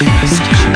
Just.